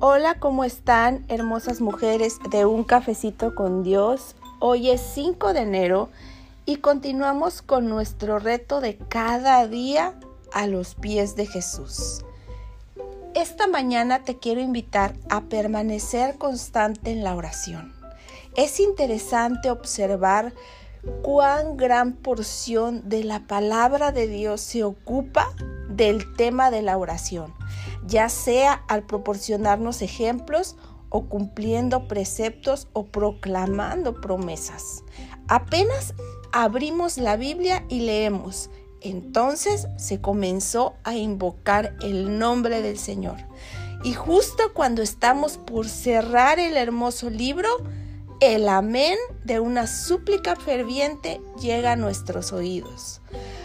Hola, ¿cómo están hermosas mujeres de un cafecito con Dios? Hoy es 5 de enero y continuamos con nuestro reto de cada día a los pies de Jesús. Esta mañana te quiero invitar a permanecer constante en la oración. Es interesante observar cuán gran porción de la palabra de Dios se ocupa del tema de la oración ya sea al proporcionarnos ejemplos o cumpliendo preceptos o proclamando promesas. Apenas abrimos la Biblia y leemos. Entonces se comenzó a invocar el nombre del Señor. Y justo cuando estamos por cerrar el hermoso libro, el amén de una súplica ferviente llega a nuestros oídos.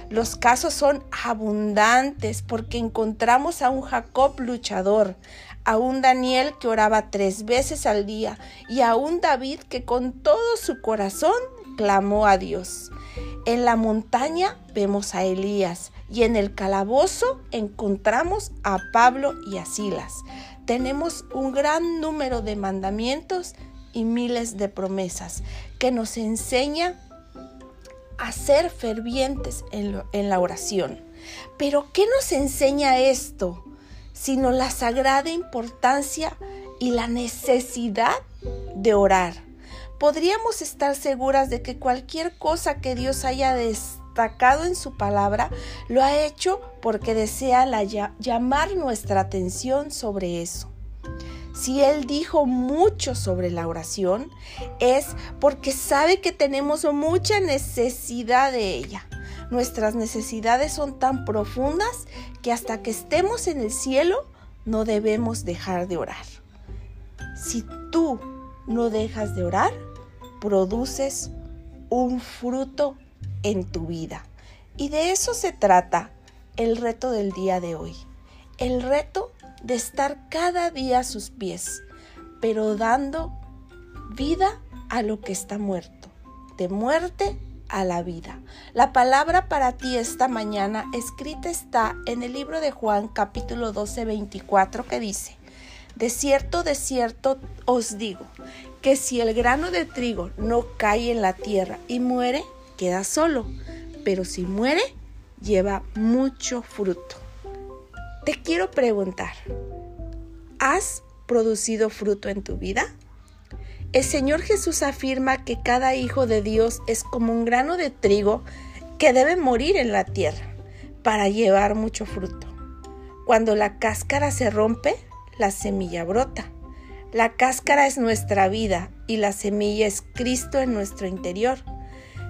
Los casos son abundantes porque encontramos a un Jacob luchador, a un Daniel que oraba tres veces al día y a un David que con todo su corazón clamó a Dios. En la montaña vemos a Elías y en el calabozo encontramos a Pablo y a Silas. Tenemos un gran número de mandamientos y miles de promesas que nos enseña a ser fervientes en, la oración. Pero ¿qué nos enseña esto? Sino la sagrada importancia y la necesidad de orar. Podríamos estar seguras de que cualquier cosa que Dios haya destacado en su palabra lo ha hecho porque desea llamar nuestra atención sobre eso. Si Él dijo mucho sobre la oración, es porque sabe que tenemos mucha necesidad de ella. Nuestras necesidades son tan profundas que hasta que estemos en el cielo no debemos dejar de orar. Si tú no dejas de orar, produces un fruto en tu vida. Y de eso se trata el reto del día de hoy. El reto de estar cada día a sus pies, pero dando vida a lo que está muerto, de muerte a la vida. La palabra para ti esta mañana escrita está en el libro de Juan capítulo 12, 24 que dice, de cierto, de cierto os digo, que si el grano de trigo no cae en la tierra y muere, queda solo, pero si muere, lleva mucho fruto. Te quiero preguntar, ¿has producido fruto en tu vida? El Señor Jesús afirma que cada hijo de Dios es como un grano de trigo que debe morir en la tierra para llevar mucho fruto. Cuando la cáscara se rompe, la semilla brota. La cáscara es nuestra vida y la semilla es Cristo en nuestro interior.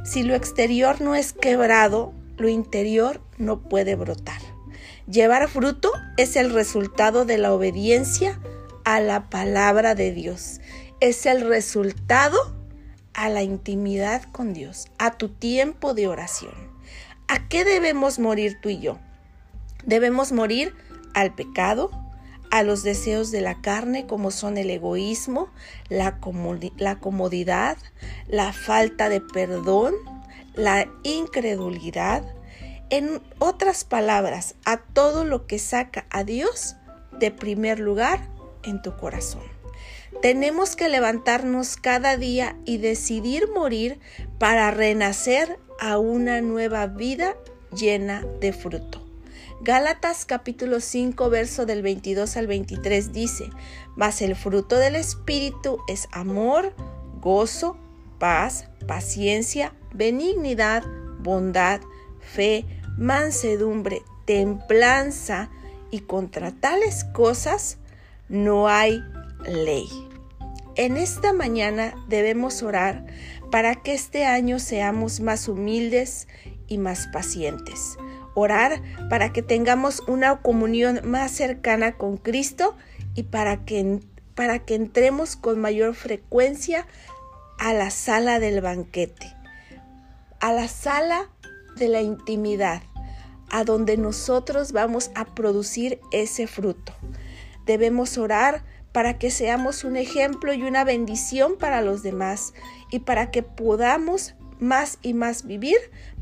Si lo exterior no es quebrado, lo interior no puede brotar. Llevar fruto es el resultado de la obediencia a la palabra de Dios. Es el resultado a la intimidad con Dios, a tu tiempo de oración. ¿A qué debemos morir tú y yo? Debemos morir al pecado, a los deseos de la carne como son el egoísmo, la, comodidad, la falta de perdón, la incredulidad, en otras palabras, a todo lo que saca a Dios de primer lugar en tu corazón. Tenemos que levantarnos cada día y decidir morir para renacer a una nueva vida llena de fruto. Gálatas capítulo 5 verso del 22 al 23 dice, mas el fruto del Espíritu es amor, gozo, paz, paciencia, benignidad, bondad, fe, mansedumbre, templanza, y contra tales cosas no hay ley. En esta mañana debemos orar para que este año seamos más humildes y más pacientes. Orar para que tengamos una comunión más cercana con Cristo y para que, para que entremos con mayor frecuencia a la sala del banquete, a la sala de la intimidad, a donde nosotros vamos a producir ese fruto. Debemos orar para que seamos un ejemplo y una bendición para los demás y para que podamos más y más vivir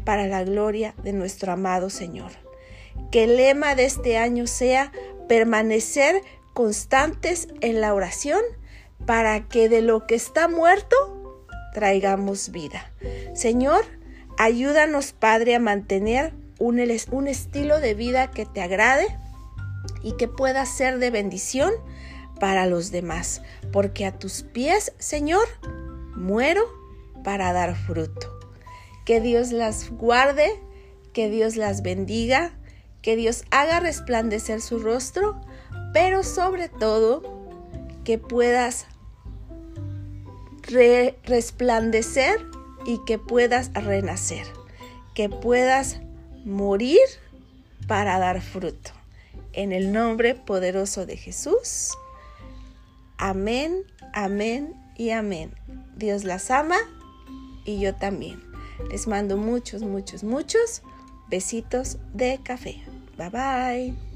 para la gloria de nuestro amado Señor. Que el lema de este año sea permanecer constantes en la oración para que de lo que está muerto traigamos vida. Señor, ayúdanos, Padre, a mantener un, estilo de vida que te agrade y que pueda ser de bendición para los demás, porque a tus pies, Señor, muero para dar fruto. Que Dios las guarde, que Dios las bendiga, que Dios haga resplandecer su rostro, pero sobre todo que puedas resplandecer y que puedas renacer, que puedas morir para dar fruto. En el nombre poderoso de Jesús. Amén, amén y amén. Dios las ama y yo también. Les mando muchos, muchos, muchos besitos de café. Bye bye.